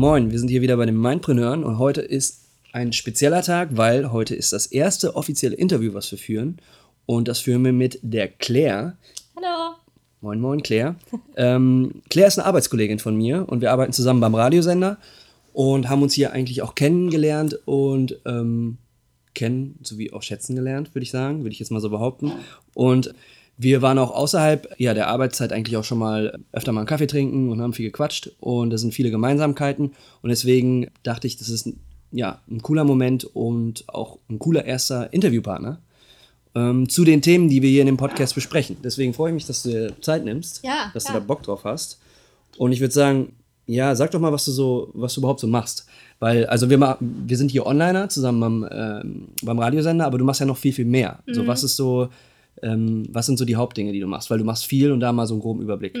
Moin, wir sind hier wieder bei den Mindpreneuren und heute ist ein spezieller Tag, weil heute ist das erste offizielle Interview, was wir führen. Und das führen wir mit der Claire. Hallo. Moin, moin, Claire. ähm, Claire ist eine Arbeitskollegin von mir und wir arbeiten zusammen beim Radiosender und haben uns hier eigentlich auch kennengelernt und ähm, kennen sowie auch schätzen gelernt, würde ich sagen, würde ich jetzt mal so behaupten. Und wir waren auch außerhalb ja, der Arbeitszeit eigentlich auch schon mal öfter mal einen Kaffee trinken und haben viel gequatscht und da sind viele Gemeinsamkeiten und deswegen dachte ich, das ist ja, ein cooler Moment und auch ein cooler erster Interviewpartner ähm, zu den Themen, die wir hier in dem Podcast besprechen. Deswegen freue ich mich, dass du dir Zeit nimmst, Ja, dass klar. du da Bock drauf hast. Und ich würde sagen, ja, sag doch mal, was du so, was du überhaupt so machst. Weil, also wir, wir sind hier Onliner zusammen beim, ähm, beim Radiosender, aber du machst ja noch viel, viel mehr. Mhm. So, was ist so, ähm, was sind so die Hauptdinge, die du machst? Weil du machst viel und da mal so einen groben Überblick.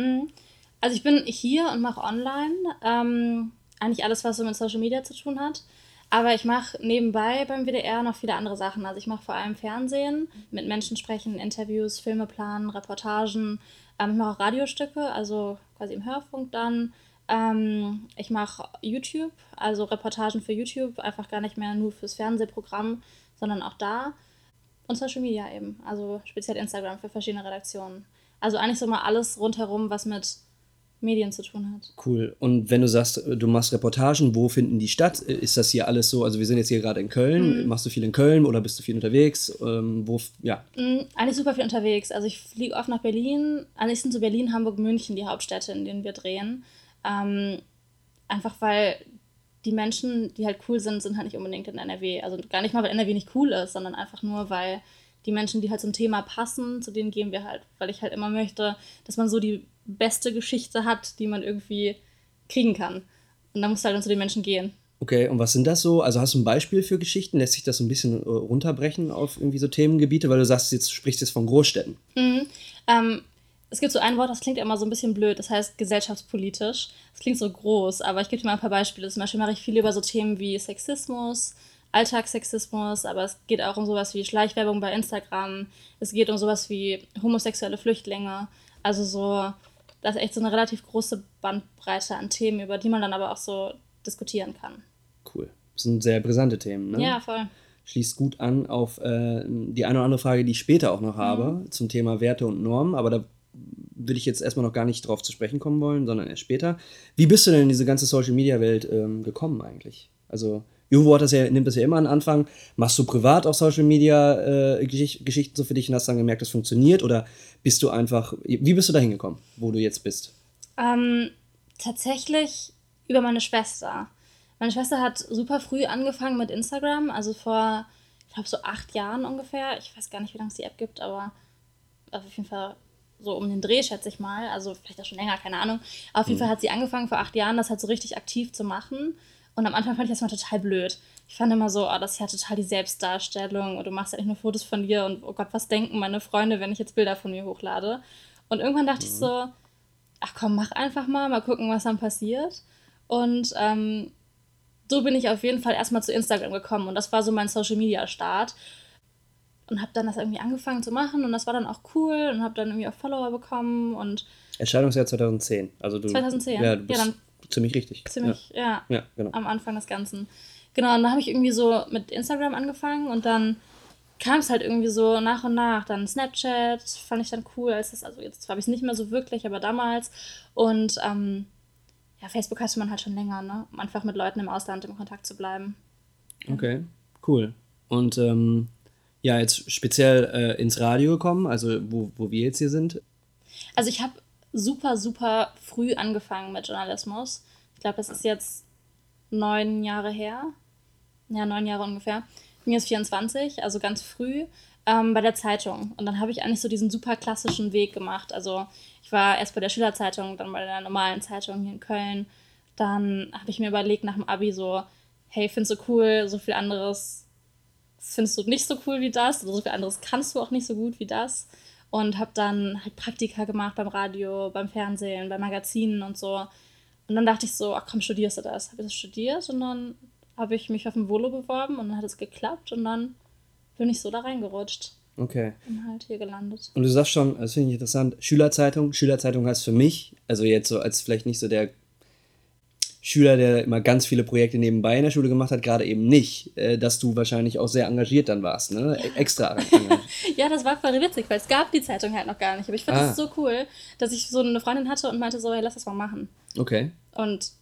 Also ich bin hier und mache online ähm, eigentlich alles, was so mit Social Media zu tun hat. Aber ich mache nebenbei beim WDR noch viele andere Sachen. Also ich mache vor allem Fernsehen, mit Menschen sprechen, Interviews, Filme planen, Reportagen. Ähm, ich mache auch Radiostücke, also quasi im Hörfunk dann. Ähm, ich mache YouTube, also Reportagen für YouTube, einfach gar nicht mehr nur fürs Fernsehprogramm, sondern auch da. Und Social Media eben, also speziell Instagram für verschiedene Redaktionen. Also eigentlich so mal alles rundherum, was mit Medien zu tun hat. Cool. Und wenn du sagst, du machst Reportagen, wo finden die statt? Ist das hier alles so? Also wir sind jetzt hier gerade in Köln. Machst du viel in Köln oder bist du viel unterwegs? Ähm, wo, ja, Mhm, eigentlich super viel unterwegs. Also ich fliege oft nach Berlin. Eigentlich sind so Berlin, Hamburg, München die Hauptstädte, in denen wir drehen. Ähm, einfach weil die Menschen, die halt cool sind, sind halt nicht unbedingt in NRW. Also gar nicht mal, weil NRW nicht cool ist, sondern einfach nur, weil die Menschen, die halt zum Thema passen, zu denen gehen wir halt. Weil ich halt immer möchte, dass man so die beste Geschichte hat, die man irgendwie kriegen kann. Und da musst du halt dann zu den Menschen gehen. okay. Und was sind das so? Also hast du ein Beispiel für Geschichten? Lässt sich das so ein bisschen äh, runterbrechen auf irgendwie so Themengebiete? Weil du sagst, jetzt sprichst jetzt von Großstädten. Mhm. Ähm, es gibt so ein Wort, das klingt immer so ein bisschen blöd, das heißt gesellschaftspolitisch. Das klingt so groß, aber ich gebe dir mal ein paar Beispiele. Zum Beispiel mache ich viel über so Themen wie Sexismus, Alltagssexismus, aber es geht auch um sowas wie Schleichwerbung bei Instagram. Es geht um sowas wie homosexuelle Flüchtlinge. Also so, das ist echt so eine relativ große Bandbreite an Themen, über die man dann aber auch so diskutieren kann. Cool. Das sind sehr brisante Themen, ne? Ja, voll. Schließt gut an auf äh, die eine oder andere Frage, die ich später auch noch habe, zum Thema Werte und Normen. Aber da würde ich jetzt erstmal noch gar nicht drauf zu sprechen kommen wollen, sondern erst später. Wie bist du denn in diese ganze Social-Media-Welt ähm, gekommen eigentlich? Also, Juvo hat das ja, nimmt das ja immer an Anfang. Machst du privat auf Social Media äh, Geschicht Geschichten so für dich und hast dann gemerkt, das funktioniert? Oder bist du einfach, wie bist du da hingekommen, wo du jetzt bist? Ähm, tatsächlich über meine Schwester. Meine Schwester hat super früh angefangen mit Instagram, also vor, ich glaube, so acht Jahren ungefähr. Ich weiß gar nicht, wie lange es die App gibt, aber auf jeden Fall so um den Dreh, schätze ich mal. Also vielleicht auch schon länger, keine Ahnung. Auf jeden Fall hat sie angefangen vor acht Jahren, das halt so richtig aktiv zu machen. Und am Anfang fand ich das mal total blöd. Ich fand immer so, oh, das ist ja total die Selbstdarstellung und du machst ja nicht nur Fotos von dir und oh Gott, was denken meine Freunde, wenn ich jetzt Bilder von mir hochlade? Und irgendwann dachte ich so, ach komm, mach einfach mal, mal gucken, was dann passiert. Und ähm, so bin ich auf jeden Fall erstmal zu Instagram gekommen und das war so mein Social Media Start. Und habe dann das irgendwie angefangen zu machen und das war dann auch cool und habe dann irgendwie auch Follower bekommen und Erscheinungsjahr 2010. Also du, 2010. Ja, du Ja, bist dann ziemlich richtig. ziemlich, ja, Ja, ja genau. am Anfang des Ganzen. Genau, und dann habe ich irgendwie so mit Instagram angefangen und dann kam es halt irgendwie so nach und nach. Dann Snapchat fand ich dann cool, als das, also jetzt habe ich es nicht mehr so wirklich, aber damals. Und ähm, ja, Facebook hatte man halt schon länger, ne? Um einfach mit Leuten im Ausland im Kontakt zu bleiben. Okay, cool. Und ähm, ja, jetzt speziell äh, ins Radio gekommen, also wo, wo wir jetzt hier sind. Also ich habe super, super früh angefangen mit Journalismus. Ich glaube, das ist jetzt neun Jahre her. Ja, neun Jahre ungefähr. Mir ist 24, also ganz früh, ähm, bei der Zeitung. Und dann habe ich eigentlich so diesen super klassischen Weg gemacht. Also ich war erst bei der Schülerzeitung, dann bei der normalen Zeitung hier in Köln. Dann habe ich mir überlegt, nach dem Abi so, hey, findest du cool, so viel anderes findest du nicht so cool wie das, oder so viel anderes kannst du auch nicht so gut wie das. Und habe dann halt Praktika gemacht beim Radio, beim Fernsehen, bei Magazinen und so. Und dann dachte ich so, ach komm, studierst du das? Habe ich das studiert und dann habe ich mich auf ein Volo beworben und dann hat es geklappt und dann bin ich so da reingerutscht. Okay. Und halt hier gelandet. Und du sagst schon, das finde ich interessant, Schülerzeitung. Schülerzeitung heißt für mich, also jetzt so als vielleicht nicht so der Schüler, der immer ganz viele Projekte nebenbei in der Schule gemacht hat, gerade eben nicht, äh, dass du wahrscheinlich auch sehr engagiert dann warst, ne? Ja. Extra engagiert. ja, das war voll witzig, weil es gab die Zeitung halt noch gar nicht. Aber ich fand ah. das so cool, dass ich so eine Freundin hatte und meinte so, hey, lass das mal machen. Okay. Und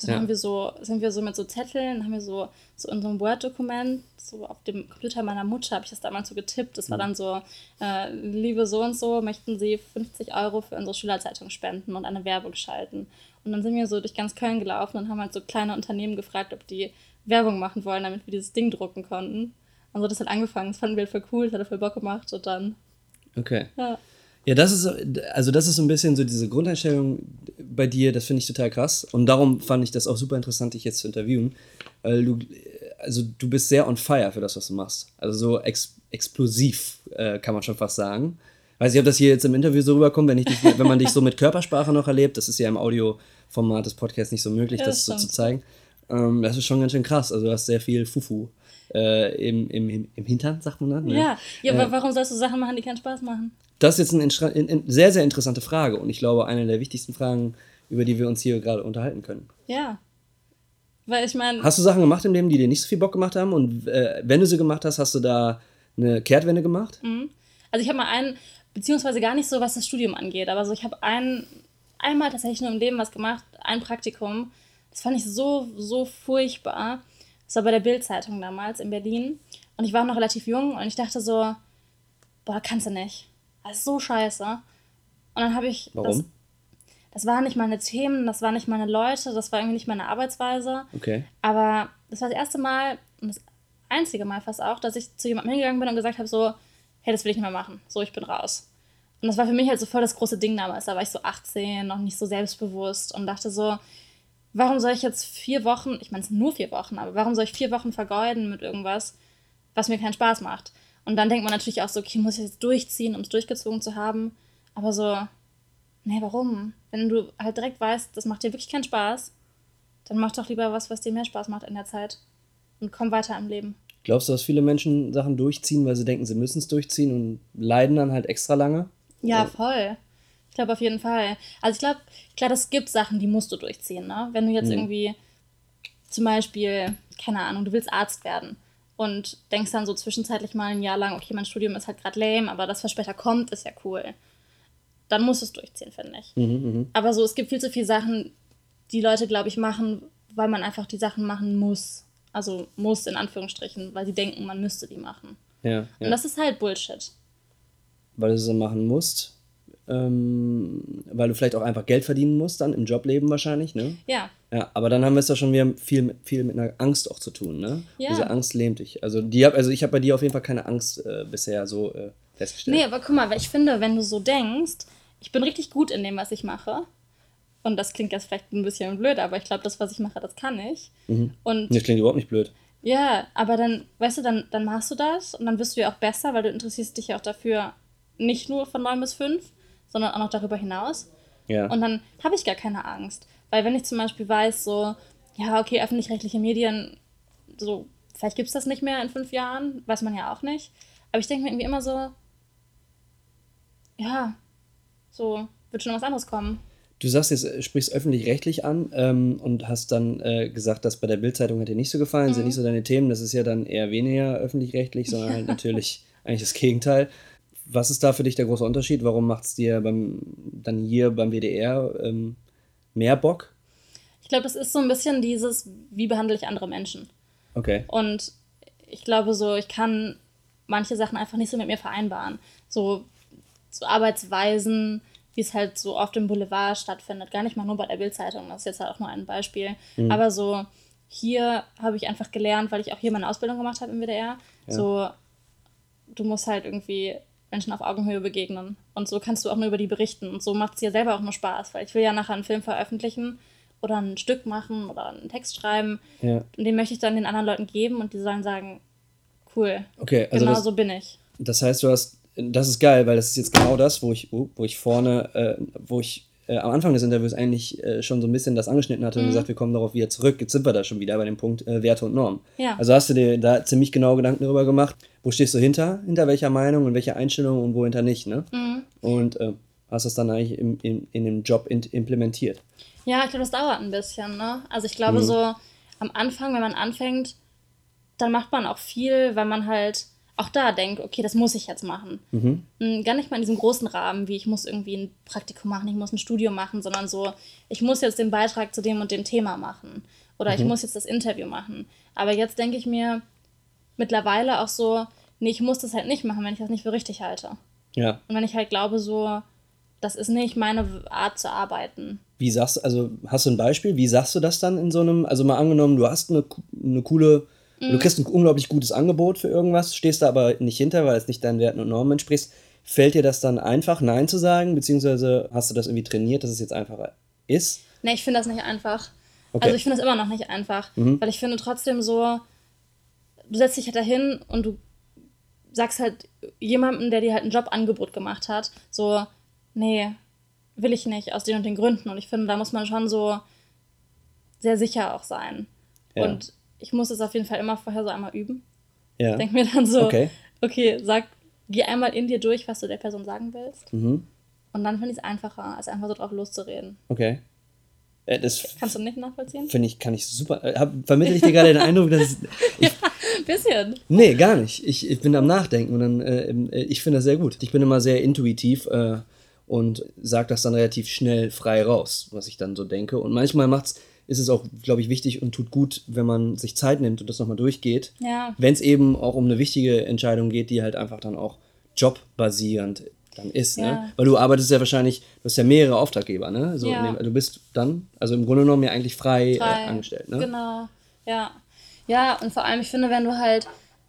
dann ja. haben wir so, sind wir so mit so Zetteln, haben wir so, so in so einem Word-Dokument, so auf dem Computer meiner Mutter habe ich das damals so getippt. Das war mhm. dann so, äh, liebe so und so, möchten Sie 50 Euro für unsere Schülerzeitung spenden und eine Werbung schalten. Und dann sind wir so durch ganz Köln gelaufen und haben halt so kleine Unternehmen gefragt, ob die Werbung machen wollen, damit wir dieses Ding drucken konnten. Und so das hat angefangen. Das fanden wir halt voll cool, das hat voll Bock gemacht und dann. Okay. Ja. Ja, das ist, also das ist so ein bisschen so diese Grundeinstellung bei dir, das finde ich total krass. Und darum fand ich das auch super interessant, dich jetzt zu interviewen. Weil du, also du bist sehr on fire für das, was du machst. Also so ex explosiv, äh, kann man schon fast sagen. Weiß ich, ob das hier jetzt im Interview so rüberkommt, wenn, ich dich, wenn man dich so mit Körpersprache noch erlebt. Das ist ja im Audioformat des Podcasts nicht so möglich, ja, das, das so zu zeigen. Ähm, das ist schon ganz schön krass. Also du hast sehr viel Fufu äh, im, im, im Hintern, sagt man dann. Ne? Ja, ja äh, aber warum sollst du Sachen machen, die keinen Spaß machen? Das ist jetzt eine sehr, sehr interessante Frage und ich glaube, eine der wichtigsten Fragen, über die wir uns hier gerade unterhalten können. Ja. Weil ich meine. Hast du Sachen gemacht im Leben, die dir nicht so viel Bock gemacht haben? Und äh, wenn du sie gemacht hast, hast du da eine Kehrtwende gemacht? Mhm. Also ich habe mal einen, beziehungsweise gar nicht so, was das Studium angeht, aber so ich habe ein, einmal tatsächlich nur im Leben was gemacht, ein Praktikum. Das fand ich so, so furchtbar. Das war bei der Bild-Zeitung damals in Berlin. Und ich war noch relativ jung und ich dachte so, boah, kannst du nicht. Das ist so scheiße. Und dann habe ich. Warum? Das, das waren nicht meine Themen, das waren nicht meine Leute, das war irgendwie nicht meine Arbeitsweise. Okay. Aber das war das erste Mal und das einzige Mal fast auch, dass ich zu jemandem hingegangen bin und gesagt habe: so, hey, das will ich nicht mehr machen. So, ich bin raus. Und das war für mich halt so voll das große Ding damals. Da war ich so 18, noch nicht so selbstbewusst und dachte so, warum soll ich jetzt vier Wochen, ich meine, es nur vier Wochen, aber warum soll ich vier Wochen vergeuden mit irgendwas, was mir keinen Spaß macht? Und dann denkt man natürlich auch so, okay, muss ich jetzt durchziehen, um es durchgezogen zu haben. Aber so, nee, warum? Wenn du halt direkt weißt, das macht dir wirklich keinen Spaß, dann mach doch lieber was, was dir mehr Spaß macht in der Zeit. Und komm weiter im Leben. Glaubst du, dass viele Menschen Sachen durchziehen, weil sie denken, sie müssen es durchziehen und leiden dann halt extra lange? Ja, voll. Ich glaube auf jeden Fall. Also ich glaube, klar, es gibt Sachen, die musst du durchziehen. Ne? Wenn du jetzt mhm. irgendwie zum Beispiel, keine Ahnung, du willst Arzt werden und denkst dann so zwischenzeitlich mal ein Jahr lang, okay, mein Studium ist halt gerade lame, aber das, was später kommt, ist ja cool. Dann musst du es durchziehen, finde ich. Mhm, mh. Aber so, es gibt viel zu viele Sachen, die Leute, glaube ich, machen, weil man einfach die Sachen machen muss. Also muss in Anführungsstrichen, weil sie denken, man müsste die machen. Ja, ja. Und das ist halt Bullshit. Weil du sie machen musst, ähm, weil du vielleicht auch einfach Geld verdienen musst, dann im Jobleben wahrscheinlich, ne? Ja. Ja, aber dann haben wir es ja schon wieder viel, viel mit einer Angst auch zu tun, ne? Ja. Diese Angst lähmt dich. Also, die hab, also ich habe bei dir auf jeden Fall keine Angst äh, bisher so äh, festgestellt. Nee, aber guck mal, ich finde, wenn du so denkst, ich bin richtig gut in dem, was ich mache. Und das klingt jetzt vielleicht ein bisschen blöd, aber ich glaube, das, was ich mache, das kann ich. Mhm. Und das klingt überhaupt nicht blöd. Ja, aber dann, weißt du, dann, dann machst du das und dann wirst du ja auch besser, weil du interessierst dich ja auch dafür, nicht nur von 9 bis 5, sondern auch noch darüber hinaus. Ja. Und dann habe ich gar keine Angst. Weil wenn ich zum Beispiel weiß, so, ja, okay, öffentlich-rechtliche Medien, so, vielleicht gibt es das nicht mehr in fünf Jahren, weiß man ja auch nicht. Aber ich denke mir irgendwie immer so, ja, so, wird schon was anderes kommen. Du sagst jetzt, äh, sprichst öffentlich-rechtlich an ähm, und hast dann äh, gesagt, dass bei der Bildzeitung hat dir nicht so gefallen, mhm. sind nicht so deine Themen. Das ist ja dann eher weniger öffentlich-rechtlich, sondern halt natürlich eigentlich das Gegenteil. Was ist da für dich der große Unterschied? Warum macht es dir beim, dann hier beim WDR ähm, mehr Bock? Ich glaube, das ist so ein bisschen dieses, wie behandle ich andere Menschen. Okay. Und ich glaube so, ich kann manche Sachen einfach nicht so mit mir vereinbaren. So, so Arbeitsweisen, wie es halt so oft im Boulevard stattfindet. Gar nicht mal nur bei der Bildzeitung, das ist jetzt halt auch nur ein Beispiel. Mhm. Aber so, hier habe ich einfach gelernt, weil ich auch hier meine Ausbildung gemacht habe im WDR. Ja. So, du musst halt irgendwie Menschen auf Augenhöhe begegnen. Und so kannst du auch nur über die berichten. Und so macht es dir selber auch nur Spaß, weil ich will ja nachher einen Film veröffentlichen oder ein Stück machen oder einen Text schreiben. Ja. Und den möchte ich dann den anderen Leuten geben und die sollen sagen, cool, Okay, also genau das, so bin ich. das heißt, du hast, das ist geil, weil das ist jetzt genau das, wo ich, wo ich vorne, äh, wo ich äh, am Anfang des Interviews eigentlich äh, schon so ein bisschen das angeschnitten hatte Mhm. und gesagt, wir kommen darauf wieder zurück. Jetzt sind wir da schon wieder bei dem Punkt äh, Werte und Normen. Ja. Also hast du dir da ziemlich genau Gedanken darüber gemacht, wo stehst du hinter, hinter welcher Meinung und welcher Einstellung und wo hinter nicht, ne? Mhm. Und äh, hast das dann eigentlich im, in, in dem Job in, implementiert. Ja, ich glaube, das dauert ein bisschen. Ne? Also ich glaube, so am Anfang, wenn man anfängt, dann macht man auch viel, weil man halt auch da denkt, okay, das muss ich jetzt machen. Mm, Gar nicht mal in diesem großen Rahmen, wie ich muss irgendwie ein Praktikum machen, ich muss ein Studium machen, sondern so, ich muss jetzt den Beitrag zu dem und dem Thema machen. Oder ich muss jetzt das Interview machen. Aber jetzt denke ich mir mittlerweile auch so, nee, ich muss das halt nicht machen, wenn ich das nicht für richtig halte. Ja. Und wenn ich halt glaube, so, das ist nicht meine Art zu arbeiten. Wie sagst du, also hast du ein Beispiel? Wie sagst du das dann in so einem, also mal angenommen, du hast eine, eine coole, du kriegst ein unglaublich gutes Angebot für irgendwas, stehst da aber nicht hinter, weil es nicht deinen Werten und Normen entspricht. Fällt dir das dann einfach, Nein zu sagen, beziehungsweise hast du das irgendwie trainiert, dass es jetzt einfacher ist? Nee, ich finde das nicht einfach. Okay. Also ich finde das immer noch nicht einfach, weil ich finde trotzdem so, du setzt dich halt dahin und du sagst halt jemandem, der dir halt ein Jobangebot gemacht hat, so, nee, will ich nicht, aus den und den Gründen. Und ich finde, da muss man schon so sehr sicher auch sein. Ja. Und ich muss es auf jeden Fall immer vorher so einmal üben. Ja. Ich denke mir dann so, Okay. okay, sag, geh einmal in dir durch, was du der Person sagen willst. Mhm. Und dann finde ich es einfacher, als einfach so drauf loszureden. Okay. Äh, das Kannst du nicht nachvollziehen? finde ich, kann ich super. Äh, hab, vermittle ich dir gerade den Eindruck, dass es, Ein bisschen. Nee, gar nicht. Ich, ich bin am Nachdenken und dann, äh, äh, ich finde das sehr gut. Ich bin immer sehr intuitiv äh, und sage das dann relativ schnell frei raus, was ich dann so denke. Und manchmal macht's, ist es auch, glaube ich, wichtig und tut gut, wenn man sich Zeit nimmt und das nochmal durchgeht. Ja. Wenn es eben auch um eine wichtige Entscheidung geht, die halt einfach dann auch jobbasierend dann ist. Ne? Ja. Weil du arbeitest ja wahrscheinlich, du hast ja mehrere Auftraggeber, ne? So, Ja. dem- du bist dann, also im Grunde genommen ja eigentlich frei, frei. Äh, angestellt. Ne? Genau, ja. Ja, und vor allem, ich finde, wenn du halt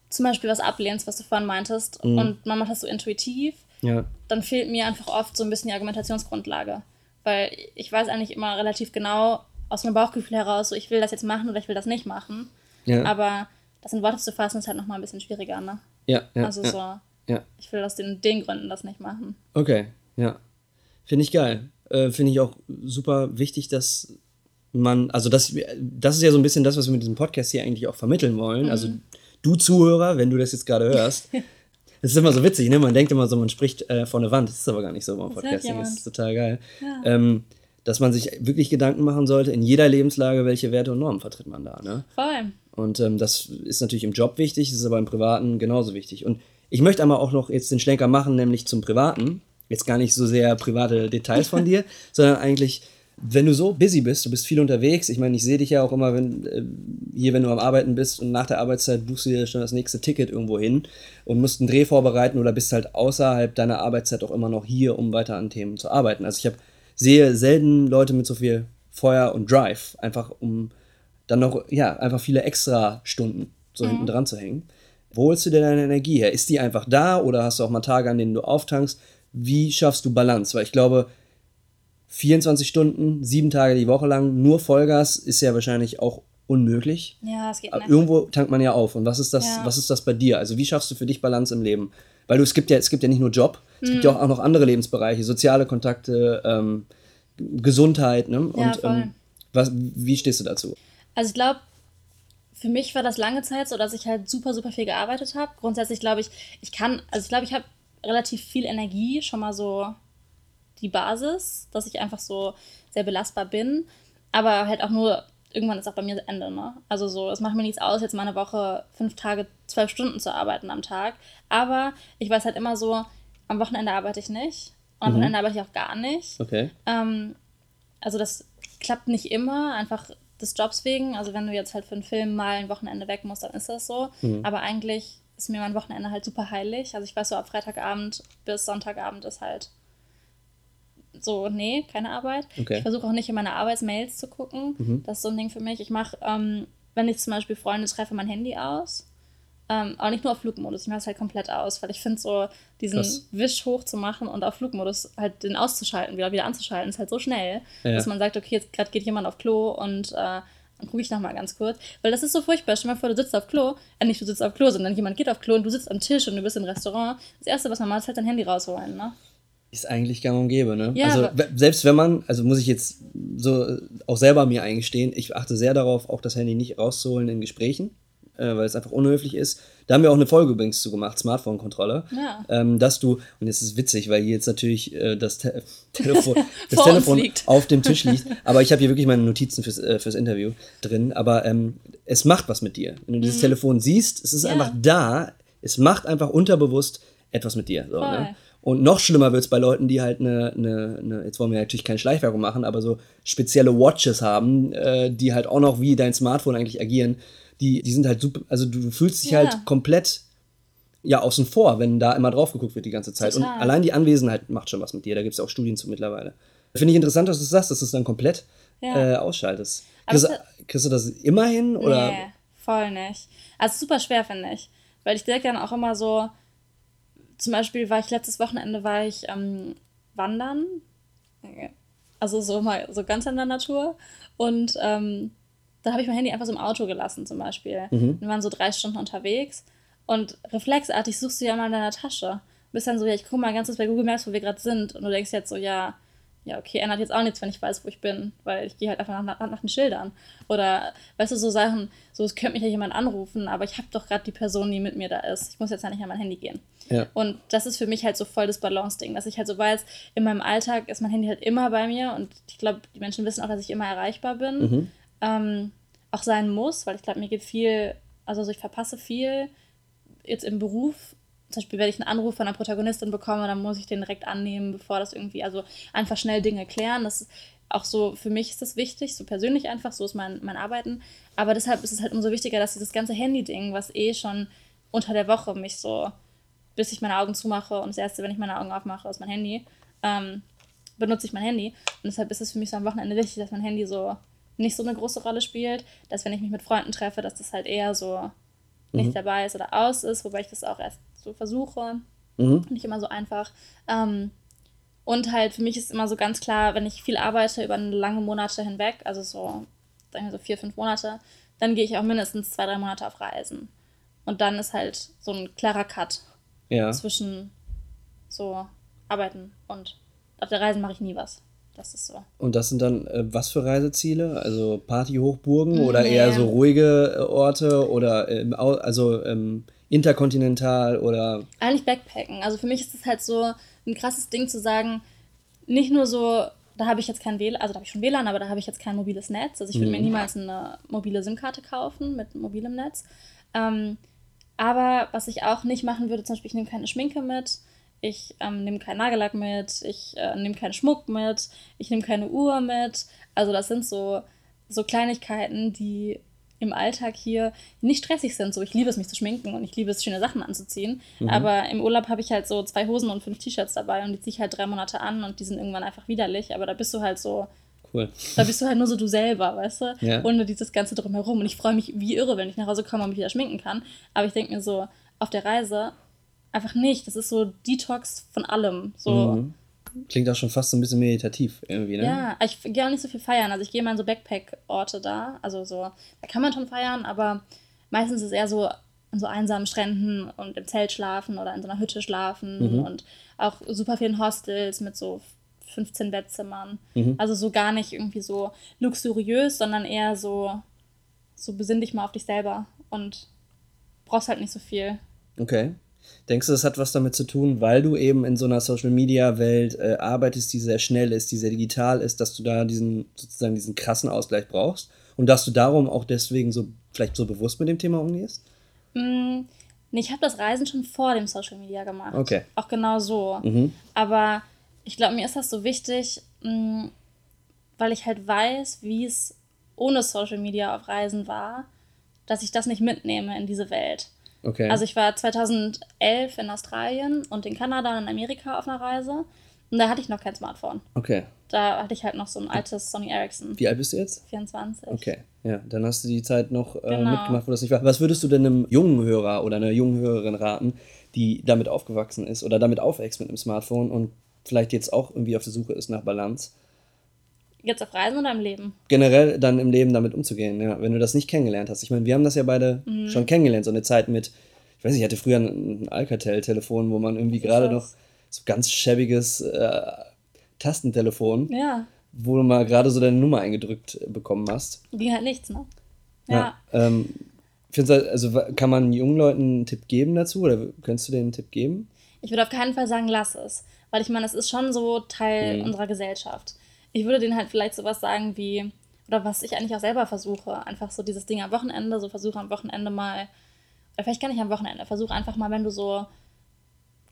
zum Beispiel was ablehnst, was du vorhin meintest, Mhm. und man macht das so intuitiv, Ja. dann fehlt mir einfach oft so ein bisschen die Argumentationsgrundlage. Weil ich weiß eigentlich immer relativ genau aus meinem Bauchgefühl heraus, so ich will das jetzt machen oder ich will das nicht machen. Ja. Aber das in Worte zu fassen, ist halt nochmal ein bisschen schwieriger, ne? ja, ja, also ja, so, ja. ich will aus den, den Gründen das nicht machen. Okay, ja. Finde ich geil. Äh, Finde ich auch super wichtig, dass man, also das, das ist ja so ein bisschen das, was wir mit diesem Podcast hier eigentlich auch vermitteln wollen. Also du Zuhörer, wenn du das jetzt gerade hörst. Es ist immer so witzig, ne? Man denkt immer so, man spricht äh, vor eine Wand. Das ist aber gar nicht so beim Podcasting. Das ist total geil. Ja. Ähm, dass man sich wirklich Gedanken machen sollte, in jeder Lebenslage, welche Werte und Normen vertritt man da. Ne? Voll. Und ähm, das ist natürlich im Job wichtig, das ist aber im Privaten genauso wichtig. Und ich möchte aber auch noch jetzt den Schlenker machen, nämlich zum Privaten. Jetzt gar nicht so sehr private Details von dir, sondern eigentlich, wenn du so busy bist, du bist viel unterwegs. Ich meine, ich sehe dich ja auch immer, wenn äh, hier, wenn du am Arbeiten bist und nach der Arbeitszeit buchst du dir schon das nächste Ticket irgendwo hin und musst einen Dreh vorbereiten oder bist halt außerhalb deiner Arbeitszeit auch immer noch hier, um weiter an Themen zu arbeiten. Also ich habe sehe selten Leute mit so viel Feuer und Drive, einfach um dann noch, ja, einfach viele extra Stunden so hinten dran zu hängen. Wo holst du dir deine Energie her? Ist die einfach da oder hast du auch mal Tage, an denen du auftankst? Wie schaffst du Balance? Weil ich glaube, 24 Stunden, sieben Tage die Woche lang, nur Vollgas ist ja wahrscheinlich auch unmöglich. Ja, es geht nicht. irgendwo tankt man ja auf. Und was ist das, Ja. was ist das bei dir? Also wie schaffst du für dich Balance im Leben? Weil du, es gibt ja, es gibt ja nicht nur Job, es gibt ja auch noch andere Lebensbereiche, soziale Kontakte, ähm, Gesundheit, ne? Ja, Und voll. ähm, was, wie stehst du dazu? Also ich glaube, für mich war das lange Zeit so, dass ich halt super, super viel gearbeitet habe. Grundsätzlich glaube ich, ich kann, also ich glaube, ich habe relativ viel Energie, schon mal so die Basis, dass ich einfach so sehr belastbar bin. Aber halt auch nur, irgendwann ist auch bei mir Ende, ne? Also so, es macht mir nichts aus, jetzt mal eine Woche, fünf Tage, zwölf Stunden zu arbeiten am Tag. Aber ich weiß halt immer so, am Wochenende arbeite ich nicht. Und am Wochenende arbeite ich auch gar nicht. Okay. Ähm, also das klappt nicht immer, einfach des Jobs wegen. Also wenn du jetzt halt für einen Film mal ein Wochenende weg musst, dann ist das so. Aber eigentlich ist mir mein Wochenende halt super heilig. Also ich weiß so, ab Freitagabend bis Sonntagabend ist halt so, nee, keine Arbeit. Okay. Ich versuche auch nicht in meine Arbeitsmails zu gucken. Das ist so ein Ding für mich. Ich mache, ähm, wenn ich zum Beispiel Freunde treffe, mein Handy aus. Ähm, aber nicht nur auf Flugmodus, ich mache es halt komplett aus, weil ich finde so, diesen Krass. Wisch hoch zu machen und auf Flugmodus halt den auszuschalten, wieder wieder anzuschalten, ist halt so schnell, Ja. dass man sagt, okay, jetzt gerade geht jemand auf Klo und äh, dann gucke ich noch mal ganz kurz. Weil das ist so furchtbar. Stell dir mal vor, du sitzt auf Klo, äh, nicht du sitzt auf Klo, sondern jemand geht auf Klo und du sitzt am Tisch und du bist im Restaurant. Das Erste, was man macht, ist halt dein Handy rausholen, ne? Ist eigentlich gang und gäbe, ne? Ja, also selbst wenn man, also muss ich jetzt so äh, auch selber mir eingestehen, ich achte sehr darauf, auch das Handy nicht rauszuholen in Gesprächen, äh, weil es einfach unhöflich ist. Da haben wir auch eine Folge übrigens zu gemacht, Smartphone-Kontrolle. Ja. Ähm, dass du, und es ist witzig, weil hier jetzt natürlich äh, das Te Telefon, das Telefon auf dem Tisch liegt, aber ich habe hier wirklich meine Notizen fürs, äh, fürs Interview drin, aber ähm, es macht was mit dir. Wenn du dieses Telefon siehst, es ist Mhm. Ja. einfach da, es macht einfach unterbewusst etwas mit dir. So, ne? Und noch schlimmer wird es bei Leuten, die halt eine, eine, eine, jetzt wollen wir natürlich keine Schleichwerbung machen, aber so spezielle Watches haben, äh, die halt auch noch wie dein Smartphone eigentlich agieren. Die, die sind halt super, also du fühlst dich Ja. halt komplett ja, außen vor, wenn da immer drauf geguckt wird die ganze Zeit. Total. Und allein die Anwesenheit macht schon was mit dir. Da gibt es auch Studien zu mittlerweile. Finde ich interessant, dass du sagst, dass du es dann komplett Ja. äh, ausschaltest. Kriegst, kriegst du das immer hin? Oder? Nee, voll nicht. Also super schwer, finde ich. Weil ich denke dann auch immer so, zum Beispiel war ich letztes Wochenende war ich ähm, wandern. Also so mal so ganz in der Natur. Und ähm, da habe ich mein Handy einfach so im Auto gelassen, zum Beispiel. Mhm. Wir waren so drei Stunden unterwegs. Und reflexartig suchst du ja mal in deiner Tasche. Bist dann so, ja, ich gucke mal ganz kurz bei Google Maps, wo wir gerade sind. Und du denkst jetzt so, ja, ja, okay, ändert jetzt auch nichts, wenn ich weiß, wo ich bin, weil ich gehe halt einfach nach, nach, nach den Schildern. Oder, weißt du, so Sachen, so, es könnte mich ja jemand anrufen, aber ich habe doch gerade die Person, die mit mir da ist. Ich muss jetzt ja nicht an mein Handy gehen. Ja. Und das ist für mich halt so voll das Balance-Ding, dass ich halt so weiß, in meinem Alltag ist mein Handy halt immer bei mir und ich glaube, die Menschen wissen auch, dass ich immer erreichbar bin. Mhm. Ähm, auch sein muss, weil ich glaube, mir geht viel, also so ich verpasse viel jetzt im Beruf. Zum Beispiel, wenn ich einen Anruf von einer Protagonistin bekomme, dann muss ich den direkt annehmen, bevor das irgendwie, also einfach schnell Dinge klären. Das ist auch so, für mich ist das wichtig, so persönlich einfach, so ist mein, mein Arbeiten. Aber deshalb ist es halt umso wichtiger, dass dieses ganze Handy-Ding, was eh schon unter der Woche mich so, bis ich meine Augen zumache und das erste, wenn ich meine Augen aufmache, ist mein Handy, ähm, benutze ich mein Handy. Und deshalb ist es für mich so am Wochenende wichtig, dass mein Handy so nicht so eine große Rolle spielt, dass wenn ich mich mit Freunden treffe, dass das halt eher so nicht dabei ist oder aus ist, wobei ich das auch erst so versuche. Mhm. Nicht immer so einfach. Ähm, und halt für mich ist immer so ganz klar, wenn ich viel arbeite über lange Monate hinweg, also so, sagen wir so vier, fünf Monate, dann gehe ich auch mindestens zwei, drei Monate auf Reisen. Und dann ist halt so ein klarer Cut Ja. zwischen so Arbeiten und auf der Reise mache ich nie was. Das ist so. Und das sind dann äh, was für Reiseziele? Also Partyhochburgen oder Nee. eher so ruhige äh, Orte oder au- also ähm, interkontinental oder eigentlich Backpacken. Also für mich ist es halt so ein krasses Ding zu sagen, nicht nur so, da habe ich jetzt kein WLAN, also da habe ich schon WLAN, aber da habe ich jetzt kein mobiles Netz. Also ich würde mir niemals eine mobile SIM-Karte kaufen mit mobilem Netz. Ähm, aber was ich auch nicht machen würde, zum Beispiel, ich nehme keine Schminke mit, ich ähm, nehme keinen Nagellack mit, ich äh, nehme keinen Schmuck mit, ich nehme keine Uhr mit. Also das sind so, so Kleinigkeiten, die im Alltag hier nicht stressig sind. So, ich liebe es, mich zu schminken und ich liebe es, schöne Sachen anzuziehen. Aber im Urlaub habe ich halt so zwei Hosen und fünf T-Shirts dabei und die ziehe ich halt drei Monate an und die sind irgendwann einfach widerlich. Aber da bist du halt so, cool. da bist du halt nur so du selber, weißt du? Ja. Ohne dieses Ganze drumherum. Und ich freue mich wie irre, wenn ich nach Hause komme und mich wieder schminken kann. Aber ich denke mir so, auf der Reise einfach nicht. Das ist so Detox von allem. So, Mhm. Klingt auch schon fast so ein bisschen meditativ irgendwie, ne? ja, ich gehe auch nicht so viel feiern. Also ich gehe mal in so Backpack-Orte da. Also so, da kann man schon feiern, aber meistens ist es eher so an so einsamen Stränden und im Zelt schlafen oder in so einer Hütte schlafen und auch super vielen Hostels mit so 15 Bettzimmern. Also so gar nicht irgendwie so luxuriös, sondern eher so, so besinn dich mal auf dich selber und brauchst halt nicht so viel. Okay. Denkst du, das hat was damit zu tun, weil du eben in so einer Social-Media-Welt äh, arbeitest, die sehr schnell ist, die sehr digital ist, dass du da diesen sozusagen diesen krassen Ausgleich brauchst und dass du darum auch deswegen so vielleicht so bewusst mit dem Thema umgehst? Mm, nee, ich habe das Reisen schon vor dem Social Media gemacht. Okay. Auch genau so. Mhm. Aber ich glaube, mir ist das so wichtig, mh, weil ich halt weiß, wie es ohne Social Media auf Reisen war, dass ich das nicht mitnehme in diese Welt. Okay. Also ich war 2011 in Australien und in Kanada und in Amerika auf einer Reise. Und da hatte ich noch kein Smartphone. Okay. Da hatte ich halt noch so ein altes Sony Ericsson. Wie alt bist du jetzt? 24. Okay, ja, dann hast du die Zeit noch äh, Genau. mitgemacht, wo das nicht war. Was würdest du denn einem jungen Hörer oder einer jungen Hörerin raten, die damit aufgewachsen ist oder damit aufwächst mit einem Smartphone und vielleicht jetzt auch irgendwie auf der Suche ist nach Balance? Jetzt auf Reisen oder im Leben? Generell dann im Leben damit umzugehen, ja, wenn du das nicht kennengelernt hast. Ich meine, wir haben das ja beide Mhm. schon kennengelernt, so eine Zeit mit, ich weiß nicht, ich hatte früher ein, Alcatel-Telefon, wo man irgendwie gerade noch so ganz schäbiges äh, Tastentelefon, Ja. wo du mal gerade so deine Nummer eingedrückt bekommen hast. Ging halt nichts, ne? Ja. Ähm, findest du, also kann man jungen Leuten einen Tipp geben dazu oder könntest du denen einen Tipp geben? Ich würde auf keinen Fall sagen, lass es. Weil ich meine, es ist schon so Teil Mhm. unserer Gesellschaft. Ich würde denen halt vielleicht sowas sagen wie, oder was ich eigentlich auch selber versuche, einfach so dieses Ding am Wochenende, so versuche am Wochenende mal, oder vielleicht gar nicht am Wochenende, versuche einfach mal, wenn du so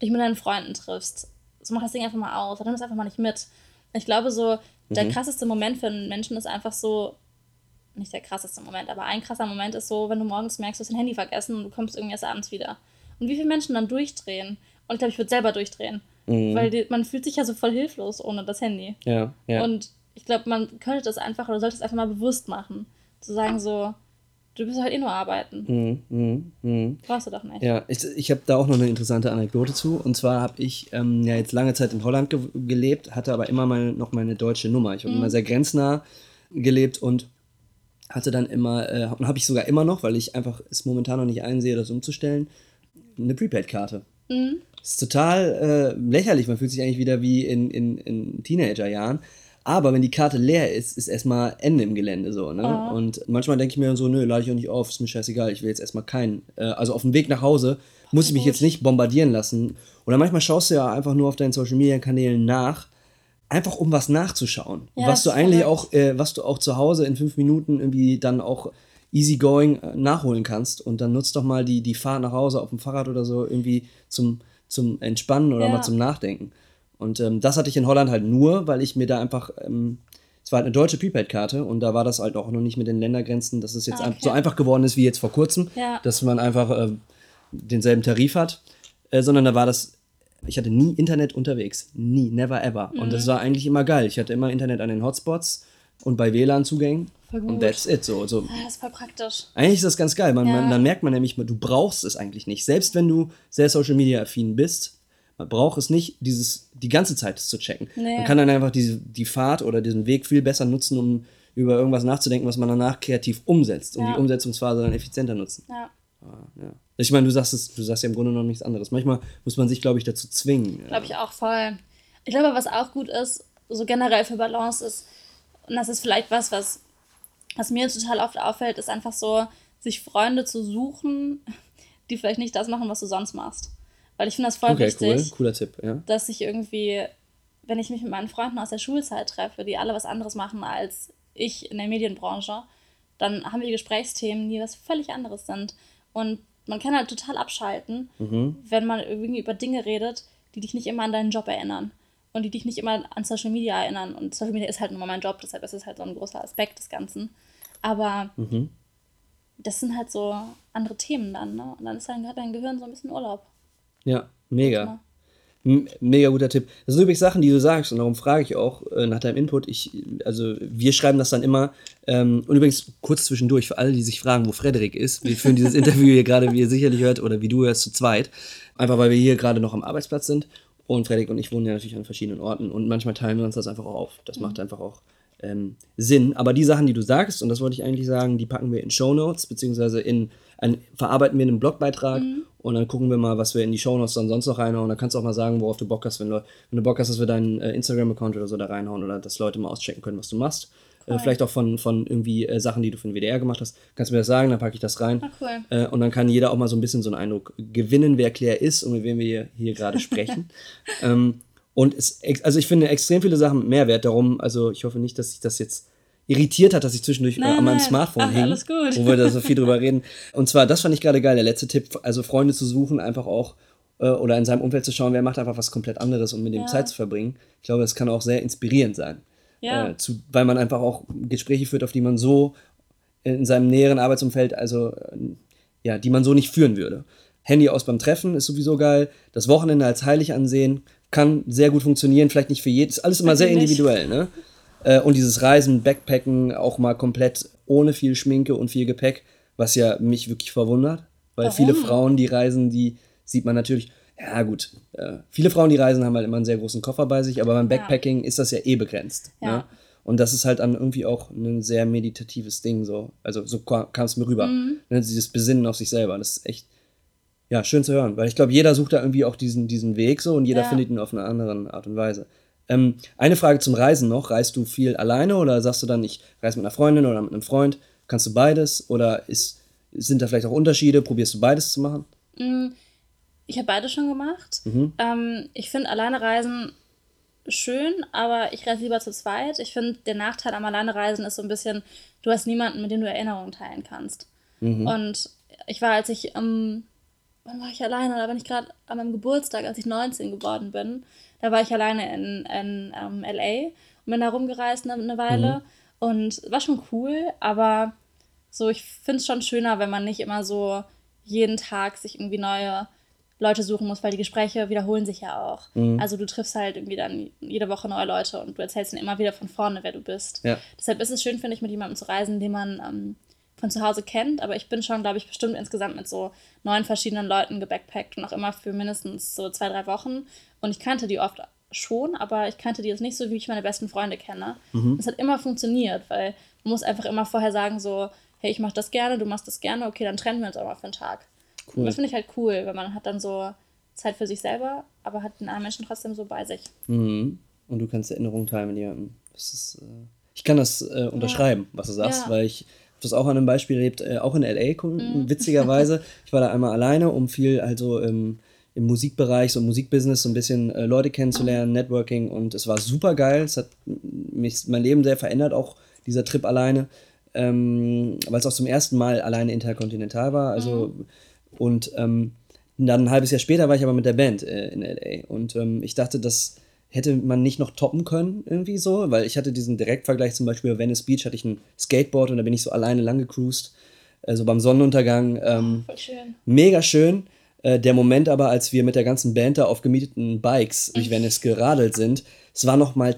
dich mit deinen Freunden triffst, so mach das Ding einfach mal aus, oder nimm es einfach mal nicht mit. Ich glaube so, der krasseste Moment für einen Menschen ist einfach so, nicht der krasseste Moment, aber ein krasser Moment ist so, wenn du morgens merkst, du hast dein Handy vergessen und du kommst irgendwie erst abends wieder. Und wie viele Menschen dann durchdrehen. Und ich glaube, ich würde selber durchdrehen. Weil die, man fühlt sich ja so voll hilflos ohne das Handy. Ja, ja. Und ich glaube, man könnte das einfach oder sollte es einfach mal bewusst machen. Zu sagen so, du bist halt eh nur arbeiten. Mhm, mhm, mhm. Brauchst du doch nicht. Ja, ich, ich habe da auch noch eine interessante Anekdote zu. Und zwar habe ich ähm, ja jetzt lange Zeit in Holland ge gelebt, hatte aber immer mal noch meine deutsche Nummer. Ich habe immer sehr grenznah gelebt und hatte dann immer, äh, und habe ich sogar immer noch, weil ich einfach es momentan noch nicht einsehe, das umzustellen, eine Prepaid-Karte. Mhm. Das ist total äh, lächerlich. Man fühlt sich eigentlich wieder wie in, in, in Teenagerjahren. Aber wenn die Karte leer ist, ist erstmal Ende im Gelände so. Ne? Oh. Und manchmal denke ich mir so, nö, lade ich auch nicht auf, ist mir scheißegal, ich will jetzt erstmal keinen. Äh, also auf dem Weg nach Hause muss ich mich jetzt nicht bombardieren lassen. Oder manchmal schaust du ja einfach nur auf deinen Social Media Kanälen nach, einfach um was nachzuschauen. Ja, was du eigentlich auch, äh, was du auch zu Hause in fünf Minuten irgendwie dann auch easygoing äh, nachholen kannst. Und dann nutzt doch mal die, die Fahrt nach Hause auf dem Fahrrad oder so irgendwie zum, zum Entspannen oder Ja. mal zum Nachdenken. Und ähm, das hatte ich in Holland halt nur, weil ich mir da einfach, ähm, es war halt eine deutsche Prepaid-Karte und da war das halt auch noch nicht mit den Ländergrenzen, dass es jetzt Ah, okay. so einfach geworden ist wie jetzt vor kurzem, Ja. dass man einfach äh, denselben Tarif hat, äh, sondern da war das, ich hatte nie Internet unterwegs. Nie, never ever. Und Mhm. das war eigentlich immer geil. Ich hatte immer Internet an den Hotspots und bei WLAN-Zugängen. Voll gut. Und that's it. So, so. Ah, Das ist voll praktisch. Eigentlich ist das ganz geil. Man, Ja. man, dann merkt man nämlich, du brauchst es eigentlich nicht. Selbst wenn du sehr Social Media affin bist, man braucht es nicht, dieses, die ganze Zeit zu checken. Nee. Man kann dann einfach diese, die Fahrt oder diesen Weg viel besser nutzen, um über irgendwas nachzudenken, was man danach kreativ umsetzt und Ja. die Umsetzungsphase dann effizienter nutzen. Ja. Ah, ja. Ich meine, du sagst es, du sagst ja im Grunde noch nichts anderes. Manchmal muss man sich, glaube ich, dazu zwingen. Glaube ich auch voll. Ich glaube, was auch gut ist, so generell für Balance ist, und das ist vielleicht was, was, was mir total oft auffällt, ist einfach so, sich Freunde zu suchen, die vielleicht nicht das machen, was du sonst machst. Weil ich finde das voll Okay, wichtig, cool. Cooler Tipp, ja. dass ich irgendwie, wenn ich mich mit meinen Freunden aus der Schulzeit treffe, die alle was anderes machen als ich in der Medienbranche, dann haben wir Gesprächsthemen, die was völlig anderes sind. Und man kann halt total abschalten, Mhm. wenn man irgendwie über Dinge redet, die dich nicht immer an deinen Job erinnern. Und die dich nicht immer an Social Media erinnern. Und Social Media ist halt nun mal mein Job, deshalb ist es halt so ein großer Aspekt des Ganzen. Aber Mhm. das sind halt so andere Themen dann, ne? Und dann ist dein, hat dein Gehirn so ein bisschen Urlaub. Ja, mega. Mega guter Tipp. Das sind übrigens Sachen, die du sagst und darum frage ich auch äh, nach deinem Input. Ich, also wir schreiben das dann immer. Ähm, und übrigens kurz zwischendurch für alle, die sich fragen, wo Frederik ist. Wir führen dieses Interview hier gerade, wie ihr sicherlich hört oder wie du hörst, zu zweit. Einfach weil wir hier gerade noch am Arbeitsplatz sind. Und Frederik und ich wohnen ja natürlich an verschiedenen Orten und manchmal teilen wir uns das einfach auch auf. Das macht einfach auch ähm, Sinn. Aber die Sachen, die du sagst, und das wollte ich eigentlich sagen, die packen wir in Show Notes beziehungsweise in ein, verarbeiten wir in einem Blogbeitrag und dann gucken wir mal, was wir in die Show Notes dann sonst noch reinhauen. Da kannst du auch mal sagen, worauf du Bock hast, wenn du, wenn du Bock hast, dass wir deinen äh, Instagram-Account oder so da reinhauen oder dass Leute mal auschecken können, was du machst. Äh, vielleicht auch von, von irgendwie äh, Sachen, die du für den WDR gemacht hast. Kannst du mir das sagen, dann packe ich das rein. Ah, cool. Äh, und dann kann jeder auch mal so ein bisschen so einen Eindruck gewinnen, wer Claire ist und mit wem wir hier, hier gerade sprechen. ähm, und es, also ich finde extrem viele Sachen Mehrwert. Darum, also ich hoffe nicht, dass sich das jetzt irritiert hat, dass ich zwischendurch äh, Nein, an meinem nein. Smartphone Ach, hing, wo wir da so viel drüber reden. Und zwar, das fand ich gerade geil, der letzte Tipp, also Freunde zu suchen, einfach auch äh, oder in seinem Umfeld zu schauen, wer macht einfach was komplett anderes und mit dem Ja. Zeit zu verbringen. Ich glaube, das kann auch sehr inspirierend sein. Ja. Äh, zu, weil man einfach auch Gespräche führt, auf die man so in seinem näheren Arbeitsumfeld, also äh, ja, die man so nicht führen würde. Handy aus beim Treffen ist sowieso geil. Das Wochenende als heilig ansehen kann sehr gut funktionieren, vielleicht nicht für jeden. Ist alles immer sehr individuell, ne? Äh, und dieses Reisen, Backpacken, auch mal komplett ohne viel Schminke und viel Gepäck, was ja mich wirklich verwundert. Weil Warum? viele Frauen, die reisen, die sieht man natürlich. Ja, gut. Äh, viele Frauen, die reisen, haben halt immer einen sehr großen Koffer bei sich, aber beim Backpacking ist das ja eh begrenzt. Ja. Ne? Und das ist halt dann irgendwie auch ein sehr meditatives Ding, so. Also, so kam es mir rüber. Mhm. Ne? Dieses Besinnen auf sich selber. Das ist echt, ja, schön zu hören. Weil ich glaube, jeder sucht da irgendwie auch diesen, diesen Weg so und jeder Ja. findet ihn auf eine andere Art und Weise. Ähm, eine Frage zum Reisen noch. Reist du viel alleine oder sagst du dann, ich reise mit einer Freundin oder mit einem Freund? Kannst du beides? Oder ist, sind da vielleicht auch Unterschiede? Probierst du beides zu machen? Ich habe beide schon gemacht. Mhm. Ähm, ich finde alleine reisen schön, aber ich reise lieber zu zweit. Ich finde, der Nachteil am Alleinereisen ist so ein bisschen, du hast niemanden, mit dem du Erinnerungen teilen kannst. Mhm. Und ich war, als ich, ähm, wann war ich alleine? Da bin ich gerade an meinem Geburtstag, als ich 19 geworden bin. Da war ich alleine in, in ähm, L.A. und bin da rumgereist eine, eine Weile. Und war schon cool, aber so, ich finde es schon schöner, wenn man nicht immer so jeden Tag sich irgendwie neue Leute suchen muss, weil die Gespräche wiederholen sich ja auch. Also du triffst halt irgendwie dann jede Woche neue Leute und du erzählst ihnen immer wieder von vorne, wer du bist. Ja. Deshalb ist es schön, finde ich, mit jemandem zu reisen, den man ähm, von zu Hause kennt. Aber ich bin schon, glaube ich, bestimmt insgesamt mit so neun verschiedenen Leuten gebackpackt und auch immer für mindestens so zwei, drei Wochen. Und ich kannte die oft schon, aber ich kannte die jetzt nicht so, wie ich meine besten Freunde kenne. Es hat immer funktioniert, weil man muss einfach immer vorher sagen, so, hey, ich mache das gerne, du machst das gerne, okay, dann trennen wir uns auch mal für einen Tag. Cool. Das finde ich halt cool, weil man hat dann so Zeit für sich selber, aber hat den anderen Menschen trotzdem so bei sich. Mhm. Und du kannst Erinnerungen teilen mit jemandem. Das ist, äh, ich kann das äh, unterschreiben, was du sagst, Ja. weil ich das auch an einem Beispiel erlebt, äh, auch in L.A., Mhm. witzigerweise. ich war da einmal alleine, um viel also im, im Musikbereich, so im Musikbusiness, so ein bisschen äh, Leute kennenzulernen, Networking und es war super geil. Es hat mich, mein Leben sehr verändert, auch dieser Trip alleine, ähm, weil es auch zum ersten Mal alleine interkontinental war. Also und ähm, dann ein halbes Jahr später war ich aber mit der Band äh, in LA und ähm, ich dachte, das hätte man nicht noch toppen können irgendwie so, weil ich hatte diesen Direktvergleich zum Beispiel bei Venice Beach hatte ich ein Skateboard und da bin ich so alleine lang gecruised, also beim Sonnenuntergang. Ähm, Voll schön. mega schön. Äh, der Moment aber, als wir mit der ganzen Band da auf gemieteten Bikes durch Venice geradelt sind, es war noch mal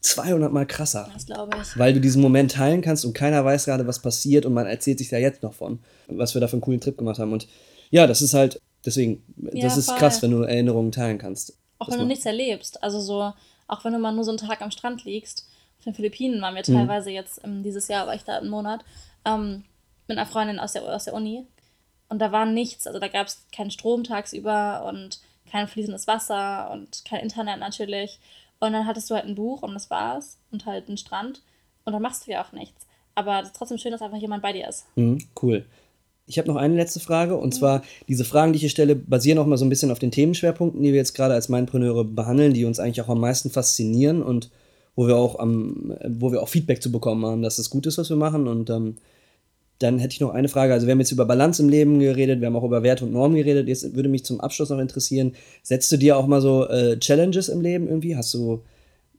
200 Mal krasser Das glaube ich. weil du diesen Moment teilen kannst und keiner weiß gerade, was passiert und man erzählt sich da jetzt noch von, was wir da für einen coolen Trip gemacht haben. Und ja, das ist halt, deswegen, Ja, das ist voll. krass, wenn du Erinnerungen teilen kannst. Auch wenn du nichts erlebst. Also so, auch wenn du mal nur so einen Tag am Strand liegst. Auf den Philippinen waren wir Mhm. teilweise jetzt, ähm, dieses Jahr war ich da einen Monat, ähm, mit einer Freundin aus der, aus der Uni. Und da war nichts. Also da gab es keinen Strom tagsüber und kein fließendes Wasser und kein Internet natürlich. Und dann hattest du halt ein Buch und das war's. Und halt einen Strand. Und dann machst du ja auch nichts. Aber es ist trotzdem schön, dass einfach jemand bei dir ist. Mhm, cool. Ich habe noch eine letzte Frage und zwar, diese Fragen, die ich hier stelle, basieren auch mal so ein bisschen auf den Themenschwerpunkten, die wir jetzt gerade als Mindpreneure behandeln, die uns eigentlich auch am meisten faszinieren und wo wir auch am, wo wir auch Feedback zu bekommen haben, dass es gut ist, was wir machen. Und ähm, dann hätte ich noch eine Frage. Also wir haben jetzt über Balance im Leben geredet, wir haben auch über Werte und Normen geredet. Jetzt würde mich zum Abschluss noch interessieren, setzt du dir auch mal so äh, Challenges im Leben irgendwie? Hast du,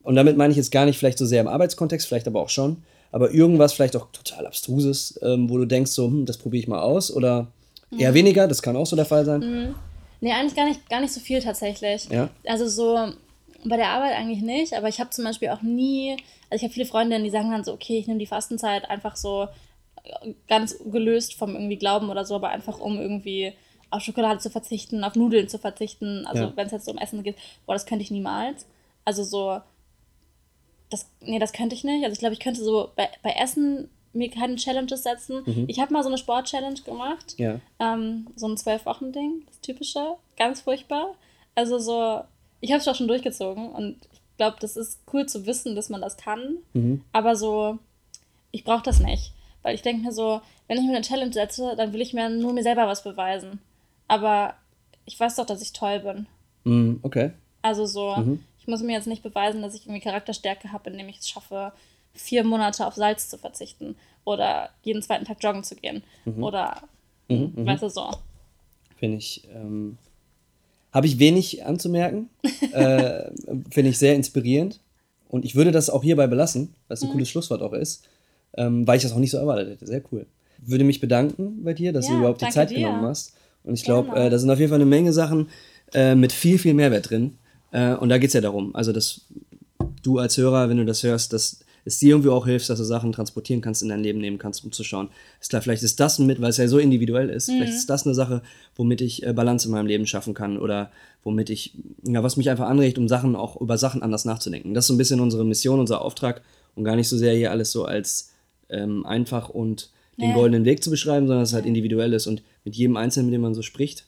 und damit meine ich jetzt gar nicht vielleicht so sehr im Arbeitskontext, vielleicht aber auch schon, aber irgendwas vielleicht auch total abstruses, ähm, wo du denkst so, hm, das probiere ich mal aus oder eher weniger, das kann auch so der Fall sein. Nee, eigentlich gar nicht, gar nicht so viel tatsächlich. Ja. Also so bei der Arbeit eigentlich nicht, aber ich habe zum Beispiel auch nie, also ich habe viele Freundinnen, die sagen dann so, okay, ich nehme die Fastenzeit einfach so ganz gelöst vom irgendwie Glauben oder so, aber einfach um irgendwie auf Schokolade zu verzichten, auf Nudeln zu verzichten, also Ja. wenn es jetzt um Essen geht, boah, das könnte ich niemals. Also so, das, nee, das könnte ich nicht. Also ich glaube, ich könnte so bei, bei Essen mir keine Challenges setzen. Ich habe mal so eine Sport-Challenge gemacht. Ja. Ähm, so ein Zwölf-Wochen-Ding, das typische, ganz furchtbar. Also so, ich habe es auch schon durchgezogen und ich glaube, das ist cool zu wissen, dass man das kann. Mhm. Aber so, ich brauche das nicht. Weil ich denke mir so, wenn ich mir eine Challenge setze, dann will ich mir nur mir selber was beweisen. Aber ich weiß doch, dass ich toll bin. Mm, okay. Also so, Mhm. ich muss mir jetzt nicht beweisen, dass ich irgendwie Charakterstärke habe, indem ich es schaffe, vier Monate auf Salz zu verzichten oder jeden zweiten Tag joggen zu gehen. Oder, Mhm, mhm. weißt du, so. Finde ich, ähm, habe ich wenig anzumerken. äh, Finde ich sehr inspirierend. Und ich würde das auch hierbei belassen, was ein cooles Schlusswort auch ist, ähm, weil ich das auch nicht so erwartet hätte. Sehr cool. Würde mich bedanken bei dir, dass du Ja, überhaupt die Zeit dir. genommen hast. Und ich glaube, äh, da sind auf jeden Fall eine Menge Sachen äh, mit viel, viel Mehrwert drin. Äh, und da geht es ja darum, also dass du als Hörer, wenn du das hörst, dass es dir irgendwie auch hilft, dass du Sachen transportieren kannst, in dein Leben nehmen kannst, um zu schauen. Ist klar, vielleicht ist das mit, weil es ja so individuell ist, Mhm. vielleicht ist das eine Sache, womit ich äh, Balance in meinem Leben schaffen kann oder womit ich, ja, was mich einfach anregt, um Sachen auch über Sachen anders nachzudenken. Das ist so ein bisschen unsere Mission, unser Auftrag und gar nicht so sehr hier alles so als ähm, einfach und den Ja. goldenen Weg zu beschreiben, sondern dass es halt individuell ist und mit jedem Einzelnen, mit dem man so spricht,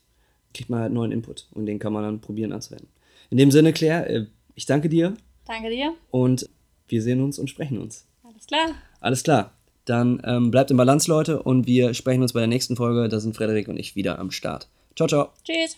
kriegt man halt neuen Input und den kann man dann probieren anzuwenden. In dem Sinne, Claire, äh, ich danke dir Danke dir. und wir sehen uns und sprechen uns. Alles klar. Alles klar. Dann ähm, bleibt im Balance, Leute, und wir sprechen uns bei der nächsten Folge. Da sind Frederik und ich wieder am Start. Ciao, ciao. Tschüss.